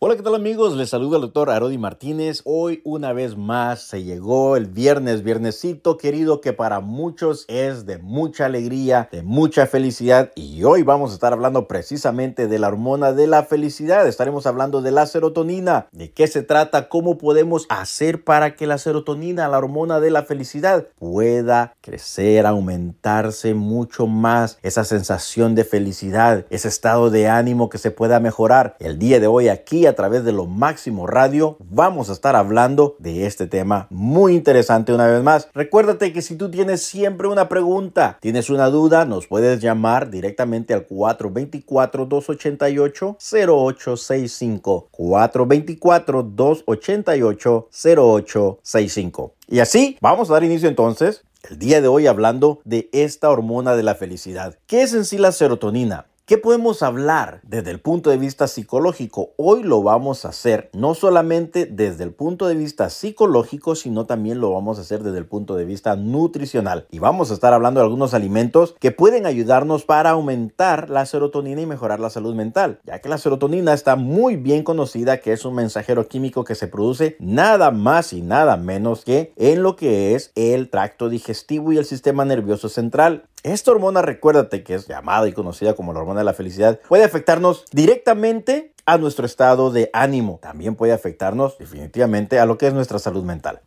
Hola, ¿qué tal amigos? Les saluda el doctor Arodi Martínez. Hoy una vez más se llegó el viernes, viernesito querido que para muchos es de mucha alegría, de mucha felicidad y hoy vamos a estar hablando precisamente de la hormona de la felicidad. Estaremos hablando de la serotonina, de qué se trata, cómo podemos hacer para que la serotonina, la hormona de la felicidad, pueda crecer, aumentarse mucho más, esa sensación de felicidad, ese estado de ánimo que se pueda mejorar. El día de hoy aquí a través de lo máximo radio vamos a estar hablando de este tema muy interesante una vez más. Recuérdate que si tú tienes siempre una pregunta, tienes una duda, nos puedes llamar directamente al 424-288-0865. 424-288-0865. Y así vamos a dar inicio entonces el día de hoy hablando de esta hormona de la felicidad. ¿Qué es en sí la serotonina? ¿Qué podemos hablar desde el punto de vista psicológico? Hoy lo vamos a hacer no solamente desde el punto de vista psicológico, sino también lo vamos a hacer desde el punto de vista nutricional. Y vamos a estar hablando de algunos alimentos que pueden ayudarnos para aumentar la serotonina y mejorar la salud mental, ya que la serotonina está muy bien conocida que es un mensajero químico que se produce nada más y nada menos que en lo que es el tracto digestivo y el sistema nervioso central. Esta hormona, recuérdate que es llamada y conocida como la hormona de la felicidad, puede afectarnos directamente a nuestro estado de ánimo. También puede afectarnos definitivamente a lo que es nuestra salud mental.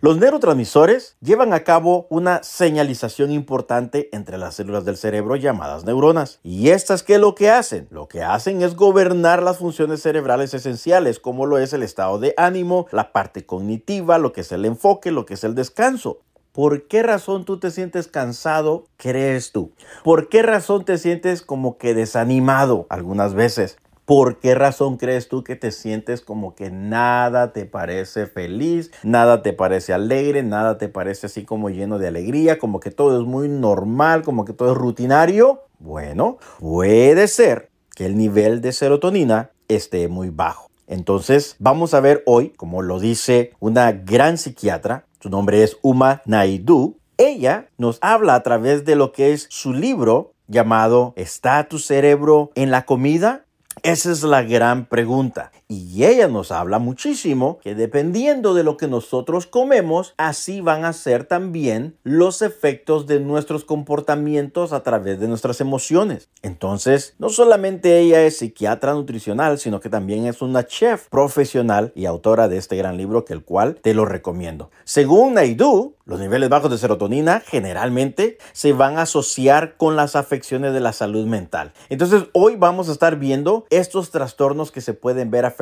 Los neurotransmisores llevan a cabo una señalización importante entre las células del cerebro llamadas neuronas. ¿Y estas qué es lo que hacen? Lo que hacen es gobernar las funciones cerebrales esenciales, como lo es el estado de ánimo, la parte cognitiva, lo que es el enfoque, lo que es el descanso. ¿Por qué razón tú te sientes cansado, crees tú? ¿Por qué razón te sientes como que desanimado algunas veces? ¿Por qué razón crees tú que te sientes como que nada te parece feliz, nada te parece alegre, nada te parece así como lleno de alegría, como que todo es muy normal, como que todo es rutinario? Bueno, puede ser que el nivel de serotonina esté muy bajo. Entonces, vamos a ver hoy, como lo dice una gran psiquiatra, su nombre es Uma Naidu. Ella nos habla a través de lo que es su libro llamado ¿Está tu cerebro en la comida? Esa es la gran pregunta. Y ella nos habla muchísimo que dependiendo de lo que nosotros comemos, así van a ser también los efectos de nuestros comportamientos a través de nuestras emociones. Entonces, no solamente ella es psiquiatra nutricional, sino que también es una chef profesional y autora de este gran libro, que el cual te lo recomiendo. Según Naidu, los niveles bajos de serotonina generalmente se van a asociar con las afecciones de la salud mental. Entonces, hoy vamos a estar viendo estos trastornos que se pueden ver afectados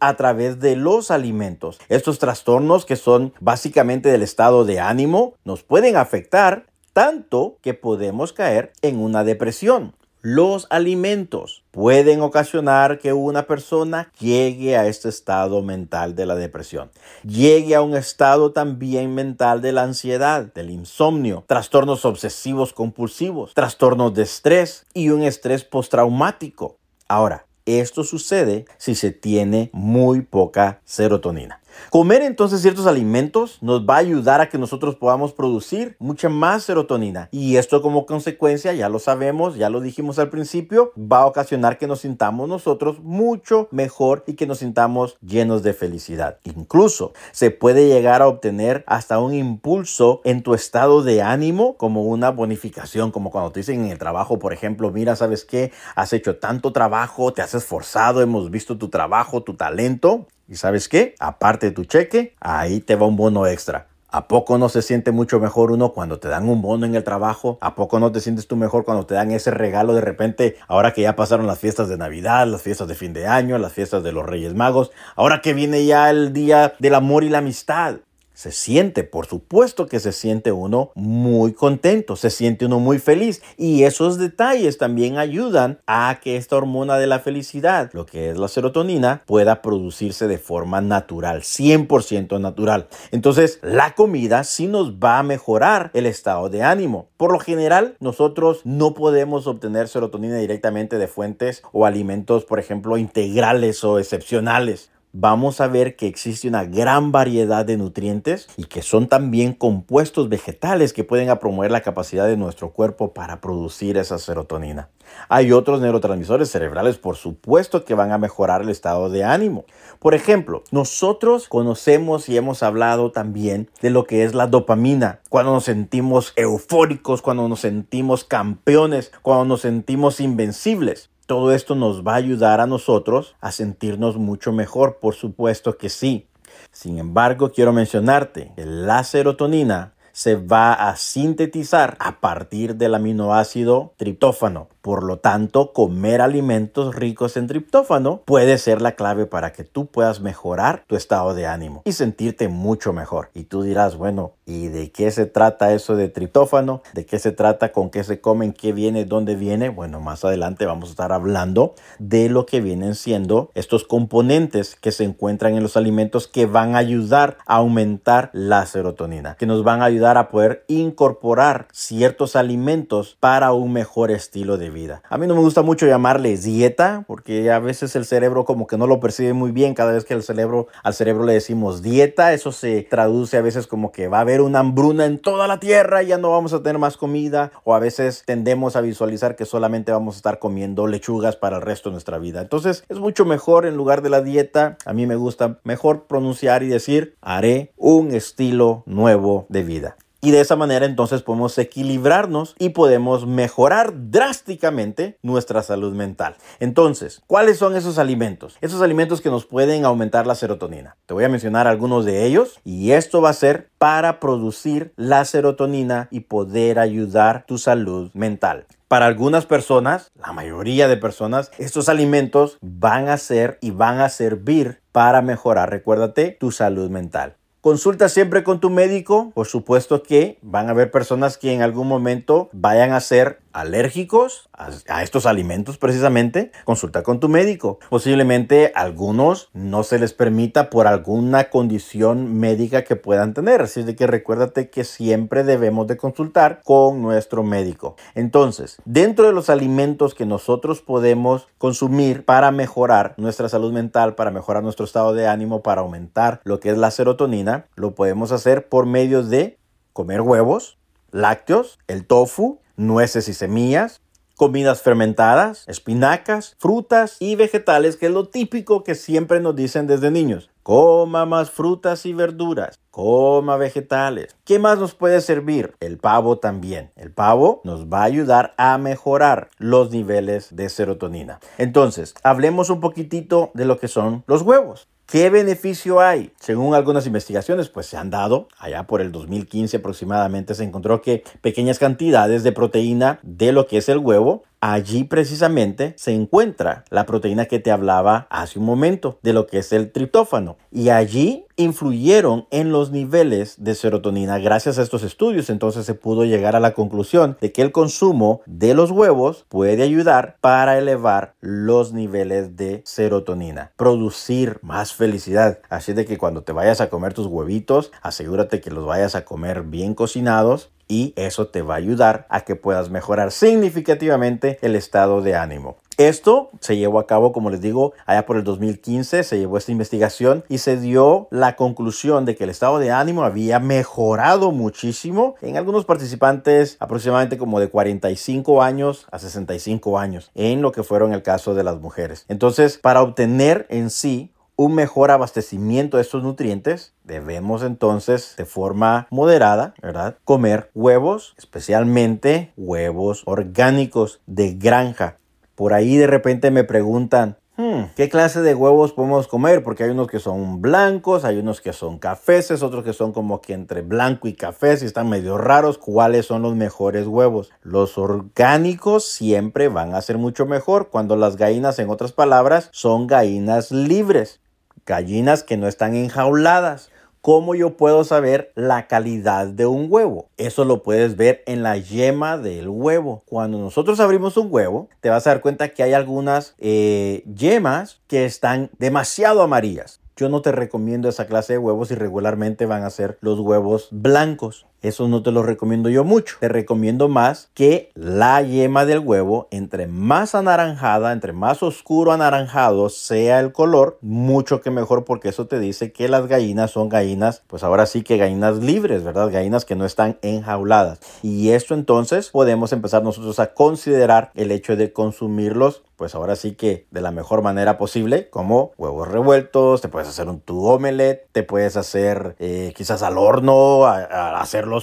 a través de los alimentos. Estos trastornos que son básicamente del estado de ánimo nos pueden afectar tanto que podemos caer en una depresión. Los alimentos pueden ocasionar que una persona llegue a este estado mental de la depresión, llegue a un estado también mental de la ansiedad, del insomnio, trastornos obsesivos compulsivos, trastornos de estrés y un estrés postraumático. Ahora, esto sucede si se tiene muy poca serotonina. Comer entonces ciertos alimentos nos va a ayudar a que nosotros podamos producir mucha más serotonina y esto como consecuencia, ya lo sabemos, ya lo dijimos al principio, va a ocasionar que nos sintamos nosotros mucho mejor y que nos sintamos llenos de felicidad. Incluso se puede llegar a obtener hasta un impulso en tu estado de ánimo como una bonificación, como cuando te dicen en el trabajo, por ejemplo, mira, ¿sabes qué? Has hecho tanto trabajo, te has esforzado, hemos visto tu trabajo, tu talento y sabes qué, aparte de tu cheque, ahí te va un bono extra. ¿A poco no se siente mucho mejor uno cuando te dan un bono en el trabajo? ¿A poco no te sientes tú mejor cuando te dan ese regalo de repente, ahora que ya pasaron las fiestas de Navidad, las fiestas de fin de año, las fiestas de los Reyes Magos, ahora que viene ya el día del amor y la amistad? Se siente, por supuesto que se siente uno muy contento, se siente uno muy feliz y esos detalles también ayudan a que esta hormona de la felicidad, lo que es la serotonina, pueda producirse de forma natural, 100% natural. Entonces, la comida sí nos va a mejorar el estado de ánimo. Por lo general, nosotros no podemos obtener serotonina directamente de fuentes o alimentos, por ejemplo, integrales o excepcionales. Vamos a ver que existe una gran variedad de nutrientes y que son también compuestos vegetales que pueden promover la capacidad de nuestro cuerpo para producir esa serotonina. Hay otros neurotransmisores cerebrales, por supuesto, que van a mejorar el estado de ánimo. Por ejemplo, nosotros conocemos y hemos hablado también de lo que es la dopamina, cuando nos sentimos eufóricos, cuando nos sentimos campeones, cuando nos sentimos invencibles. Todo esto nos va a ayudar a nosotros a sentirnos mucho mejor, por supuesto que sí. Sin embargo, quiero mencionarte que la serotonina se va a sintetizar a partir del aminoácido triptófano. Por lo tanto, comer alimentos ricos en triptófano puede ser la clave para que tú puedas mejorar tu estado de ánimo y sentirte mucho mejor. Y tú dirás, bueno, ¿y de qué se trata eso de triptófano? ¿De qué se trata? ¿Con qué se comen? ¿Qué viene? ¿Dónde viene? Bueno, más adelante vamos a estar hablando de lo que vienen siendo estos componentes que se encuentran en los alimentos que van a ayudar a aumentar la serotonina, que nos van a ayudar a poder incorporar ciertos alimentos para un mejor estilo de vida. A mí no me gusta mucho llamarle dieta porque a veces el cerebro como que no lo percibe muy bien cada vez que el cerebro al cerebro le decimos dieta, eso se traduce a veces como que va a haber una hambruna en toda la tierra y ya no vamos a tener más comida o a veces tendemos a visualizar que solamente vamos a estar comiendo lechugas para el resto de nuestra vida. Entonces es mucho mejor en lugar de la dieta, a mí me gusta mejor pronunciar y decir haré un estilo nuevo de vida. Y de esa manera entonces podemos equilibrarnos y podemos mejorar drásticamente nuestra salud mental. Entonces, ¿cuáles son esos alimentos? Esos alimentos que nos pueden aumentar la serotonina. Te voy a mencionar algunos de ellos y esto va a ser para producir la serotonina y poder ayudar tu salud mental. Para algunas personas, la mayoría de personas, estos alimentos van a ser y van a servir para mejorar, recuérdate, tu salud mental. Consulta siempre con tu médico. Por supuesto que van a haber personas que en algún momento vayan a ser alérgicos a, estos alimentos precisamente, consulta con tu médico. Posiblemente algunos no se les permita por alguna condición médica que puedan tener. Así de que recuérdate que siempre debemos de consultar con nuestro médico. Entonces, dentro de los alimentos que nosotros podemos consumir para mejorar nuestra salud mental, para mejorar nuestro estado de ánimo, para aumentar lo que es la serotonina, lo podemos hacer por medio de comer huevos, lácteos, el tofu, nueces y semillas, comidas fermentadas, espinacas, frutas y vegetales, que es lo típico que siempre nos dicen desde niños. Coma más frutas y verduras, coma vegetales. ¿Qué más nos puede servir? El pavo también. El pavo nos va a ayudar a mejorar los niveles de serotonina. Entonces, hablemos un poquitito de lo que son los huevos. ¿Qué beneficio hay? Según algunas investigaciones, pues se han dado, allá por el 2015 aproximadamente, se encontró que pequeñas cantidades de proteína de lo que es el huevo Allí precisamente se encuentra la proteína que te hablaba hace un momento, de lo que es el triptófano. Y allí influyeron en los niveles de serotonina. Gracias a estos estudios entonces se pudo llegar a la conclusión de que el consumo de los huevos puede ayudar para elevar los niveles de serotonina, producir más felicidad. Así de que cuando te vayas a comer tus huevitos, asegúrate que los vayas a comer bien cocinados y eso te va a ayudar a que puedas mejorar significativamente el estado de ánimo. Esto se llevó a cabo, como les digo, allá por el 2015, se llevó esta investigación y se dio la conclusión de que el estado de ánimo había mejorado muchísimo en algunos participantes aproximadamente como de 45 años a 65 años, en lo que fueron el caso de las mujeres. Entonces, para obtener en sí un mejor abastecimiento de estos nutrientes, debemos entonces de forma moderada, ¿verdad? Comer huevos, especialmente huevos orgánicos de granja. Por ahí de repente me preguntan, hmm, ¿qué clase de huevos podemos comer? Porque hay unos que son blancos, hay unos que son cafeces, otros que son como que entre blanco y café, y están medio raros. ¿Cuáles son los mejores huevos? Los orgánicos siempre van a ser mucho mejor cuando las gallinas, en otras palabras, son gallinas libres gallinas que no están enjauladas. ¿Cómo yo puedo saber la calidad de un huevo? Eso lo puedes ver en la yema del huevo. Cuando nosotros abrimos un huevo, te vas a dar cuenta que hay algunas eh, yemas que están demasiado amarillas. Yo no te recomiendo esa clase de huevos y regularmente van a ser los huevos blancos. Eso no te lo recomiendo yo mucho. Te recomiendo más que la yema del huevo, entre más anaranjada, entre más oscuro anaranjado sea el color, mucho que mejor porque eso te dice que las gallinas son gallinas, pues ahora sí que gallinas libres, ¿verdad? Gallinas que no están enjauladas. Y esto entonces podemos empezar nosotros a considerar el hecho de consumirlos pues ahora sí que de la mejor manera posible, como huevos revueltos, te puedes hacer un tu omelette, te puedes hacer eh, quizás al horno,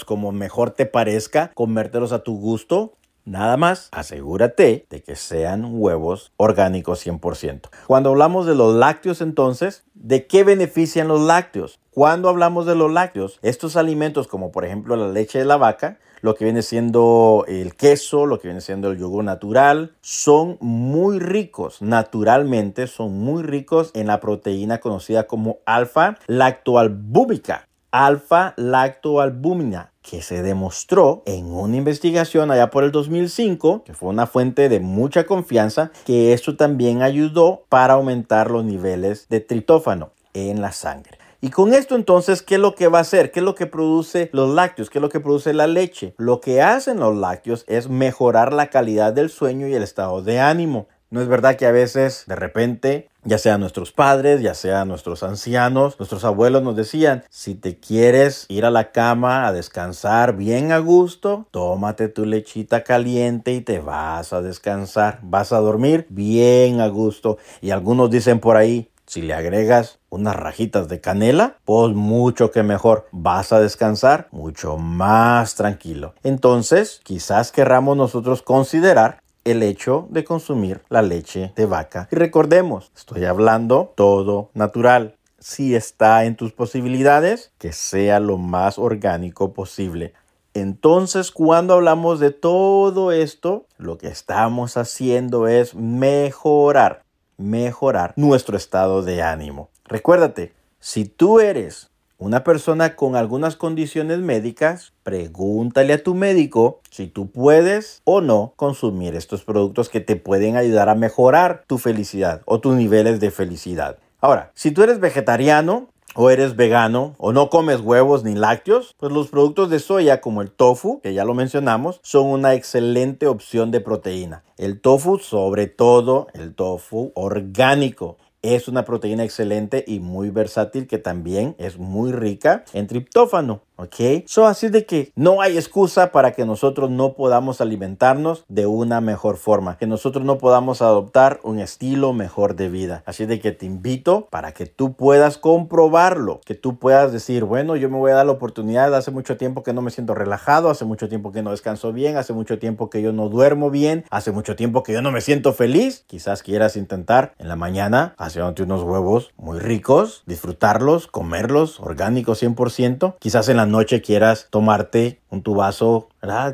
como mejor te parezca, comértelos a tu gusto. Nada más, asegúrate de que sean huevos orgánicos 100%. Cuando hablamos de los lácteos entonces, ¿de qué benefician los lácteos? Cuando hablamos de los lácteos, estos alimentos como por ejemplo la leche de la vaca, lo que viene siendo el queso, lo que viene siendo el yogur natural, son muy ricos, naturalmente son muy ricos en la proteína conocida como alfa lactoalbúmica. Alfa lactoalbúmina que se demostró en una investigación allá por el 2005, que fue una fuente de mucha confianza, que esto también ayudó para aumentar los niveles de tritófano en la sangre. Y con esto entonces, ¿qué es lo que va a hacer? ¿Qué es lo que produce los lácteos? ¿Qué es lo que produce la leche? Lo que hacen los lácteos es mejorar la calidad del sueño y el estado de ánimo. No es verdad que a veces, de repente, ya sea nuestros padres, ya sea nuestros ancianos, nuestros abuelos nos decían, si te quieres ir a la cama a descansar bien a gusto, tómate tu lechita caliente y te vas a descansar, vas a dormir bien a gusto. Y algunos dicen por ahí, si le agregas unas rajitas de canela, pues mucho que mejor. Vas a descansar mucho más tranquilo. Entonces, quizás querramos nosotros considerar el hecho de consumir la leche de vaca. Y recordemos, estoy hablando todo natural. Si está en tus posibilidades, que sea lo más orgánico posible. Entonces, cuando hablamos de todo esto, lo que estamos haciendo es mejorar mejorar nuestro estado de ánimo. Recuérdate, si tú eres una persona con algunas condiciones médicas, pregúntale a tu médico si tú puedes o no consumir estos productos que te pueden ayudar a mejorar tu felicidad o tus niveles de felicidad. Ahora, si tú eres vegetariano, o eres vegano o no comes huevos ni lácteos, pues los productos de soya como el tofu, que ya lo mencionamos, son una excelente opción de proteína. El tofu, sobre todo el tofu orgánico, es una proteína excelente y muy versátil que también es muy rica en triptófano. ¿Ok? So, así de que no hay excusa para que nosotros no podamos alimentarnos de una mejor forma, que nosotros no podamos adoptar un estilo mejor de vida. Así de que te invito para que tú puedas comprobarlo, que tú puedas decir, bueno, yo me voy a dar la oportunidad, hace mucho tiempo que no me siento relajado, hace mucho tiempo que no descanso bien, hace mucho tiempo que yo no duermo bien, hace mucho tiempo que yo no me siento feliz. Quizás quieras intentar en la mañana haciéndote unos huevos muy ricos, disfrutarlos, comerlos, orgánicos 100%. Quizás en la noche quieras tomarte un tu vaso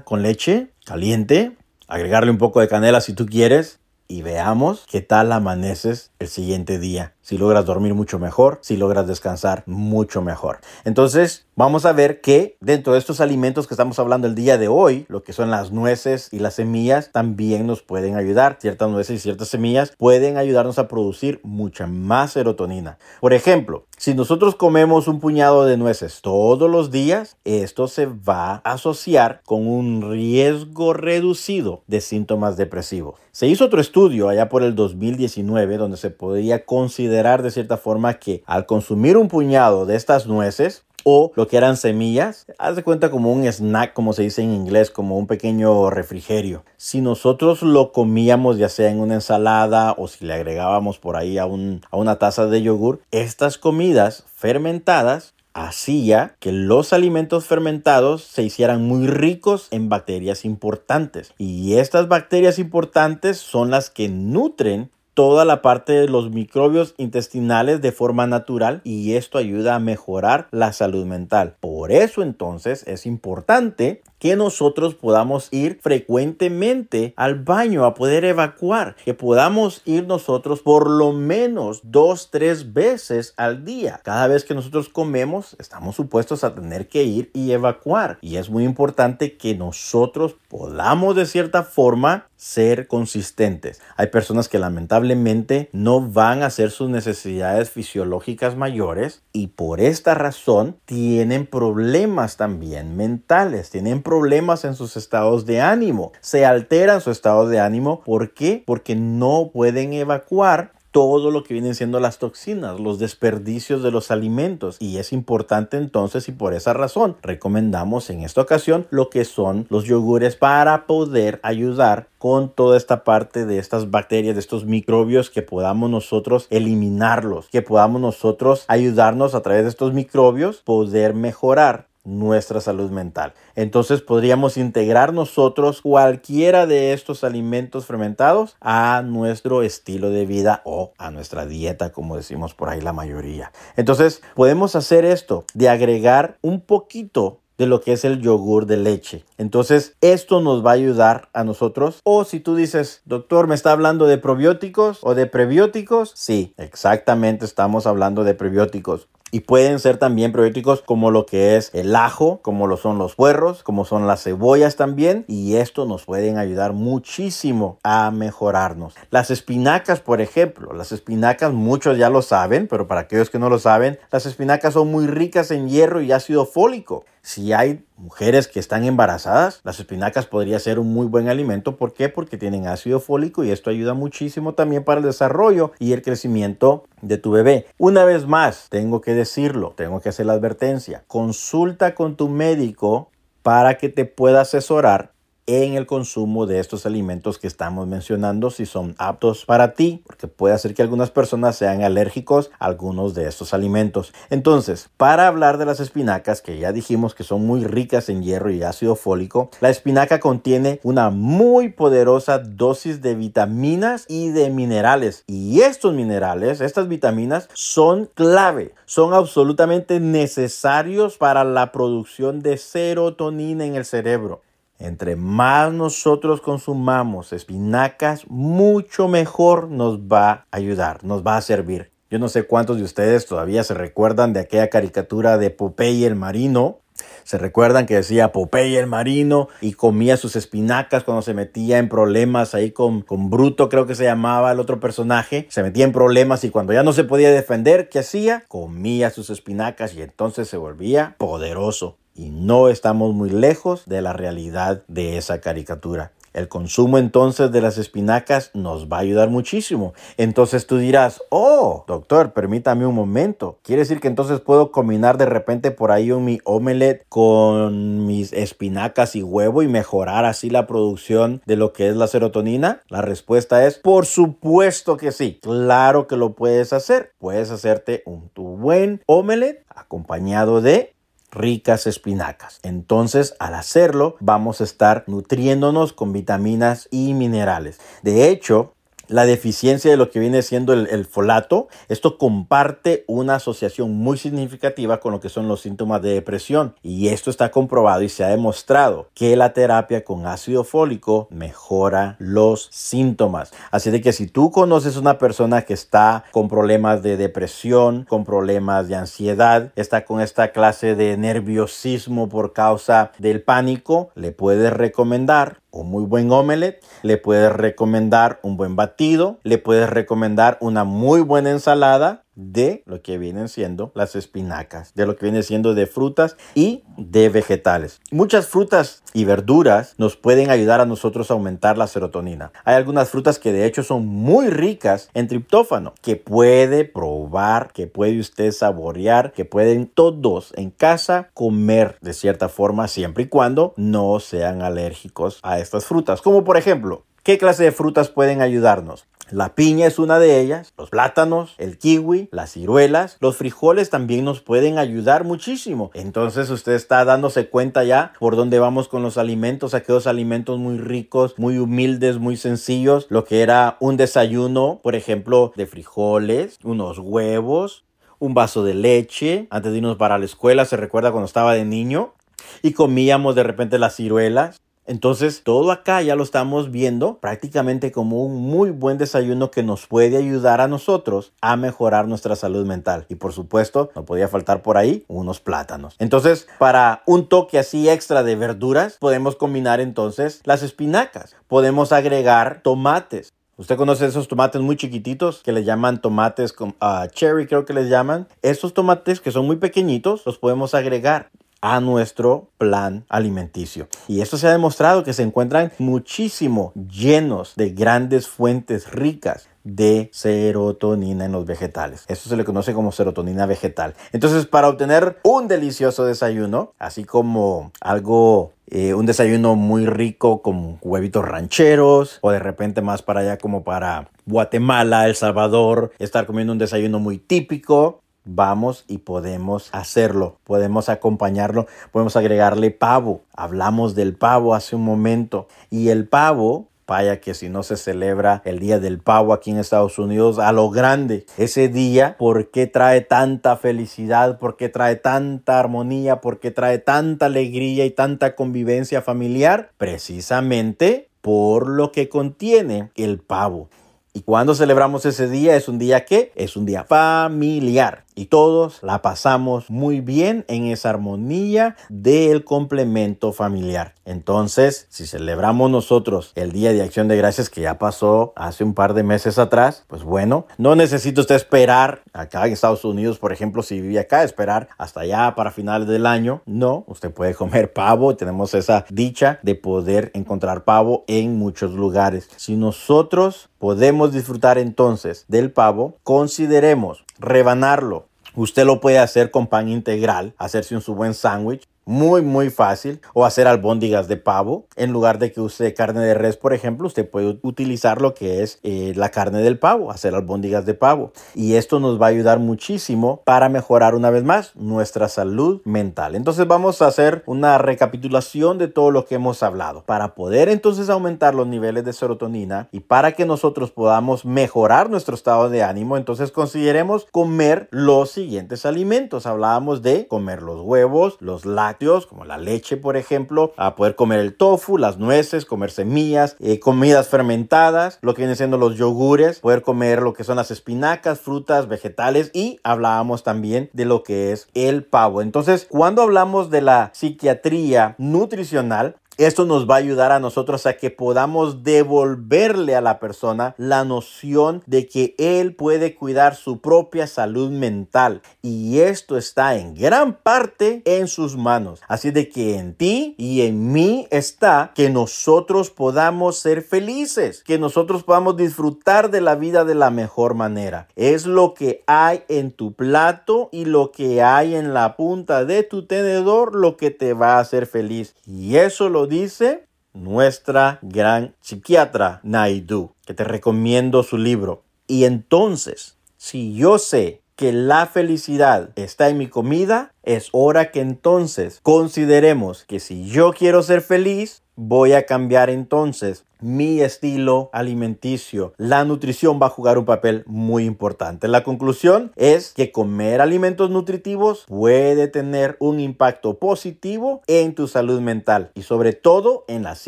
con leche caliente, agregarle un poco de canela si tú quieres y veamos qué tal amaneces el siguiente día. Si logras dormir mucho mejor, si logras descansar mucho mejor. Entonces, vamos a ver que dentro de estos alimentos que estamos hablando el día de hoy, lo que son las nueces y las semillas, también nos pueden ayudar. Ciertas nueces y ciertas semillas pueden ayudarnos a producir mucha más serotonina. Por ejemplo, si nosotros comemos un puñado de nueces todos los días, esto se va a asociar con un riesgo reducido de síntomas depresivos. Se hizo otro estudio allá por el 2019 donde se podría considerar de cierta forma que al consumir un puñado de estas nueces, o lo que eran semillas, haz de cuenta como un snack, como se dice en inglés, como un pequeño refrigerio. Si nosotros lo comíamos ya sea en una ensalada o si le agregábamos por ahí a, a una taza de yogur, estas comidas fermentadas hacía que los alimentos fermentados se hicieran muy ricos en bacterias importantes. Y estas bacterias importantes son las que nutren toda la parte de los microbios intestinales de forma natural y esto ayuda a mejorar la salud mental. Por eso entonces es importante que nosotros podamos ir frecuentemente al baño a poder evacuar, que podamos ir nosotros por lo menos dos, tres veces al día. Cada vez que nosotros comemos, estamos supuestos a tener que ir y evacuar. Y es muy importante que nosotros podamos de cierta forma ser consistentes. Hay personas que lamentablemente no van a hacer sus necesidades fisiológicas mayores y por esta razón tienen problemas también mentales, tienen problemas en sus estados de ánimo, se alteran su estado de ánimo. ¿Por qué? Porque no pueden evacuar todo lo que vienen siendo las toxinas, los desperdicios de los alimentos. Y es importante entonces y por esa razón recomendamos en esta ocasión lo que son los yogures para poder ayudar con toda esta parte de estas bacterias, de estos microbios, que podamos nosotros eliminarlos, que podamos nosotros ayudarnos a través de estos microbios poder mejorar nuestra salud mental. Entonces podríamos integrar nosotros cualquiera de estos alimentos fermentados a nuestro estilo de vida o a nuestra dieta, como decimos por ahí la mayoría. Entonces podemos hacer esto de agregar un poquito de lo que es el yogur de leche. Entonces, esto nos va a ayudar a nosotros. O si tú dices, doctor, ¿me está hablando de probióticos o de prebióticos? Sí, exactamente estamos hablando de prebióticos. Y pueden ser también probióticos como lo que es el ajo, como lo son los puerros, como son las cebollas también. Y esto nos pueden ayudar muchísimo a mejorarnos. Las espinacas, por ejemplo, las espinacas muchos ya lo saben, pero para aquellos que no lo saben, las espinacas son muy ricas en hierro y ácido fólico. Si hay mujeres que están embarazadas, las espinacas podría ser un muy buen alimento. ¿Por qué? Porque tienen ácido fólico y esto ayuda muchísimo también para el desarrollo y el crecimiento de tu bebé. Una vez más, tengo que decirlo, tengo que hacer la advertencia. Consulta con tu médico para que te pueda asesorar en el consumo de estos alimentos que estamos mencionando si son aptos para ti, porque puede ser que algunas personas sean alérgicos a algunos de estos alimentos. Entonces, para hablar de las espinacas, que ya dijimos que son muy ricas en hierro y ácido fólico, la espinaca contiene una muy poderosa dosis de vitaminas y de minerales. Y estos minerales, estas vitaminas, son clave, son absolutamente necesarios para la producción de serotonina en el cerebro. Entre más nosotros consumamos espinacas, mucho mejor nos va a ayudar, nos va a servir. Yo no sé cuántos de ustedes todavía se recuerdan de aquella caricatura de Popeye el marino. Se recuerdan que decía Popeye el marino y comía sus espinacas cuando se metía en problemas ahí con, con Bruto, creo que se llamaba el otro personaje. Se metía en problemas y cuando ya no se podía defender, ¿qué hacía? Comía sus espinacas y entonces se volvía poderoso y no estamos muy lejos de la realidad de esa caricatura. El consumo entonces de las espinacas nos va a ayudar muchísimo. Entonces tú dirás, oh, doctor, permítame un momento. ¿Quiere decir que entonces puedo combinar de repente por ahí un mi omelette con mis espinacas y huevo y mejorar así la producción de lo que es la serotonina? La respuesta es, por supuesto que sí. Claro que lo puedes hacer. Puedes hacerte un tu buen omelette acompañado de ricas espinacas. Entonces, al hacerlo, vamos a estar nutriéndonos con vitaminas y minerales. De hecho, la deficiencia de lo que viene siendo el, folato, esto comparte una asociación muy significativa con lo que son los síntomas de depresión. Y esto está comprobado y se ha demostrado que la terapia con ácido fólico mejora los síntomas. Así de que si tú conoces una persona que está con problemas de depresión, con problemas de ansiedad, está con esta clase de nerviosismo por causa del pánico, le puedes recomendar un muy buen omelette, le puedes recomendar un buen batido, le puedes recomendar una muy buena ensalada de lo que vienen siendo las espinacas, de lo que viene siendo de frutas y de vegetales. Muchas frutas y verduras nos pueden ayudar a nosotros a aumentar la serotonina. Hay algunas frutas que de hecho son muy ricas en triptófano, que puede probar, que puede usted saborear, que pueden todos en casa comer de cierta forma siempre y cuando no sean alérgicos a estas frutas. Como por ejemplo, ¿qué clase de frutas pueden ayudarnos? La piña es una de ellas, los plátanos, el kiwi, las ciruelas, los frijoles también nos pueden ayudar muchísimo. Entonces usted está dándose cuenta ya por dónde vamos con los alimentos, aquellos alimentos muy ricos, muy humildes, muy sencillos, lo que era un desayuno, por ejemplo, de frijoles, unos huevos, un vaso de leche antes de irnos para la escuela, se recuerda cuando estaba de niño y comíamos de repente las ciruelas Entonces, todo acá ya lo estamos viendo prácticamente como un muy buen desayuno que nos puede ayudar a nosotros a mejorar nuestra salud mental. Y por supuesto, no podía faltar por ahí unos plátanos. Entonces, para un toque así extra de verduras, podemos combinar entonces las espinacas. Podemos agregar tomates. Usted conoce esos tomates muy chiquititos que le llaman tomates uh, cherry, creo que les llaman. Estos tomates que son muy pequeñitos los podemos agregar a nuestro plan alimenticio. Y esto se ha demostrado que se encuentran muchísimo llenos de grandes fuentes ricas de serotonina en los vegetales. Esto se le conoce como serotonina vegetal. Entonces, para obtener un delicioso desayuno, así como algo eh, un desayuno muy rico con huevitos rancheros o de repente más para allá como para Guatemala, El Salvador, estar comiendo un desayuno muy típico vamos y podemos hacerlo, podemos acompañarlo, podemos agregarle pavo. Hablamos del pavo hace un momento y el pavo Vaya que si no se celebra el Día del Pavo aquí en Estados Unidos a lo grande. Ese día, ¿por qué trae tanta felicidad? ¿Por qué trae tanta armonía? ¿Por qué trae tanta alegría y tanta convivencia familiar? Precisamente por lo que contiene el pavo. ¿Y cuando celebramos ese día? Es un día que es un día familiar y todos la pasamos muy bien en esa armonía del complemento familiar. Entonces, si celebramos nosotros el Día de Acción de Gracias que ya pasó hace un par de meses atrás, pues bueno, no necesita usted esperar acá en Estados Unidos, por ejemplo, si vive acá, esperar hasta allá para finales del año. No, usted puede comer pavo. Tenemos esa dicha de poder encontrar pavo en muchos lugares. Si nosotros podemos disfrutar entonces del pavo, consideremos rebanarlo. Usted lo puede hacer con pan integral, hacerse un su buen sándwich muy muy fácil o hacer albóndigas de pavo. En lugar de que use carne de res por ejemplo usted puede utilizar lo que es eh, la carne del pavo hacer albóndigas de pavo. Y esto nos va a ayudar muchísimo para mejorar una vez más nuestra salud mental. Entonces vamos a hacer una recapitulación de todo lo que hemos hablado. Para poder entonces aumentar los niveles de serotonina y para que nosotros podamos mejorar nuestro estado de ánimo entonces consideremos comer los siguientes alimentos. Hablábamos de comer los huevos los lácteos como la leche, por ejemplo, a poder comer el tofu, las nueces, comer semillas, eh, comidas fermentadas, lo que vienen siendo los yogures, poder comer lo que son las espinacas, frutas, vegetales y hablábamos también de lo que es el pavo. Entonces, cuando hablamos de la psiquiatría nutricional, esto nos va a ayudar a nosotros a que podamos devolverle a la persona la noción de que él puede cuidar su propia salud mental. Y esto está en gran parte en sus manos. Así de que en ti y en mí está que nosotros podamos ser felices, que nosotros podamos disfrutar de la vida de la mejor manera. Es lo que hay en tu plato y lo que hay en la punta de tu tenedor lo que te va a hacer feliz. Y eso lo dice nuestra gran psiquiatra Naidu, que te recomiendo su libro. Y entonces, si yo sé que la felicidad está en mi comida, es hora que entonces consideremos que si yo quiero ser feliz, voy a cambiar entonces mi estilo alimenticio. La nutrición va a jugar un papel muy importante. La conclusión es que comer alimentos nutritivos puede tener un impacto positivo en tu salud mental y sobre todo en las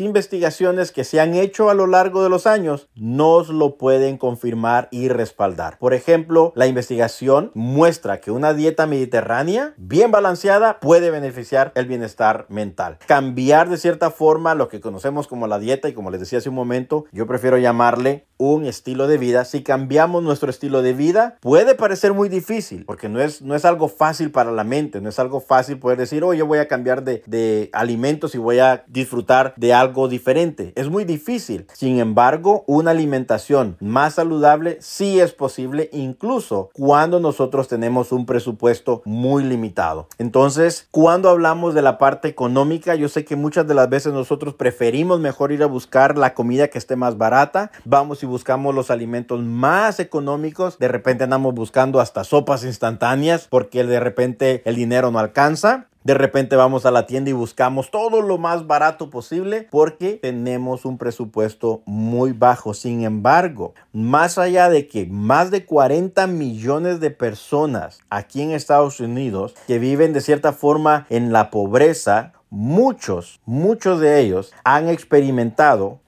investigaciones que se han hecho a lo largo de los años nos lo pueden confirmar y respaldar. Por ejemplo, la investigación muestra que una dieta mediterránea bien balanceada puede beneficiar el bienestar mental. Cambiar de cierta forma lo que conocemos como la dieta y como les decía hace un momento, yo prefiero llamarle un estilo de vida. Si cambiamos nuestro estilo de vida, puede parecer muy difícil, porque no es, no es algo fácil para la mente, no es algo fácil poder decir, oh, yo voy a cambiar de, de alimentos y voy a disfrutar de algo diferente. Es muy difícil. Sin embargo, una alimentación más saludable sí es posible, incluso cuando nosotros tenemos un presupuesto muy limitado. Entonces, cuando hablamos de la parte económica, yo sé que muchas de las veces nosotros preferimos mejor ir a buscar comida que esté más barata. Vamos y buscamos los alimentos más económicos. De repente andamos buscando hasta sopas instantáneas porque de repente el dinero no alcanza. De repente vamos a la tienda y buscamos todo lo más barato posible porque tenemos un presupuesto muy bajo. Sin embargo, más allá de que más de 40 millones de personas aquí en Estados Unidos que viven de cierta forma en la pobreza, muchos, muchos de ellos han experimentado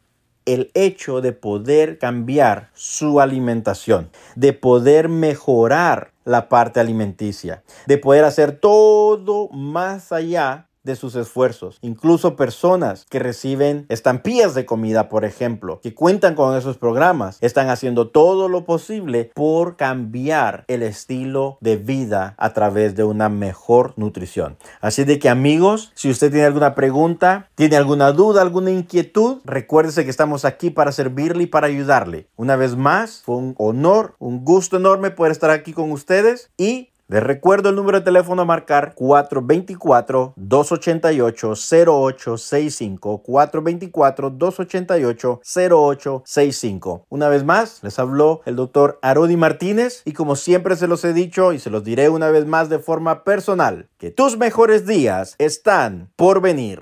el hecho de poder cambiar su alimentación, de poder mejorar la parte alimenticia, de poder hacer todo más allá de sus esfuerzos. Incluso personas que reciben estampillas de comida, por ejemplo, que cuentan con esos programas, están haciendo todo lo posible por cambiar el estilo de vida a través de una mejor nutrición. Así de que amigos, si usted tiene alguna pregunta, tiene alguna duda, alguna inquietud, recuérdese que estamos aquí para servirle y para ayudarle. Una vez más, fue un honor, un gusto enorme poder estar aquí con ustedes y les recuerdo el número de teléfono a marcar 424-288-0865. 424-288-0865. Una vez más, les habló el doctor Arodi Martínez y como siempre se los he dicho y se los diré una vez más de forma personal, que tus mejores días están por venir.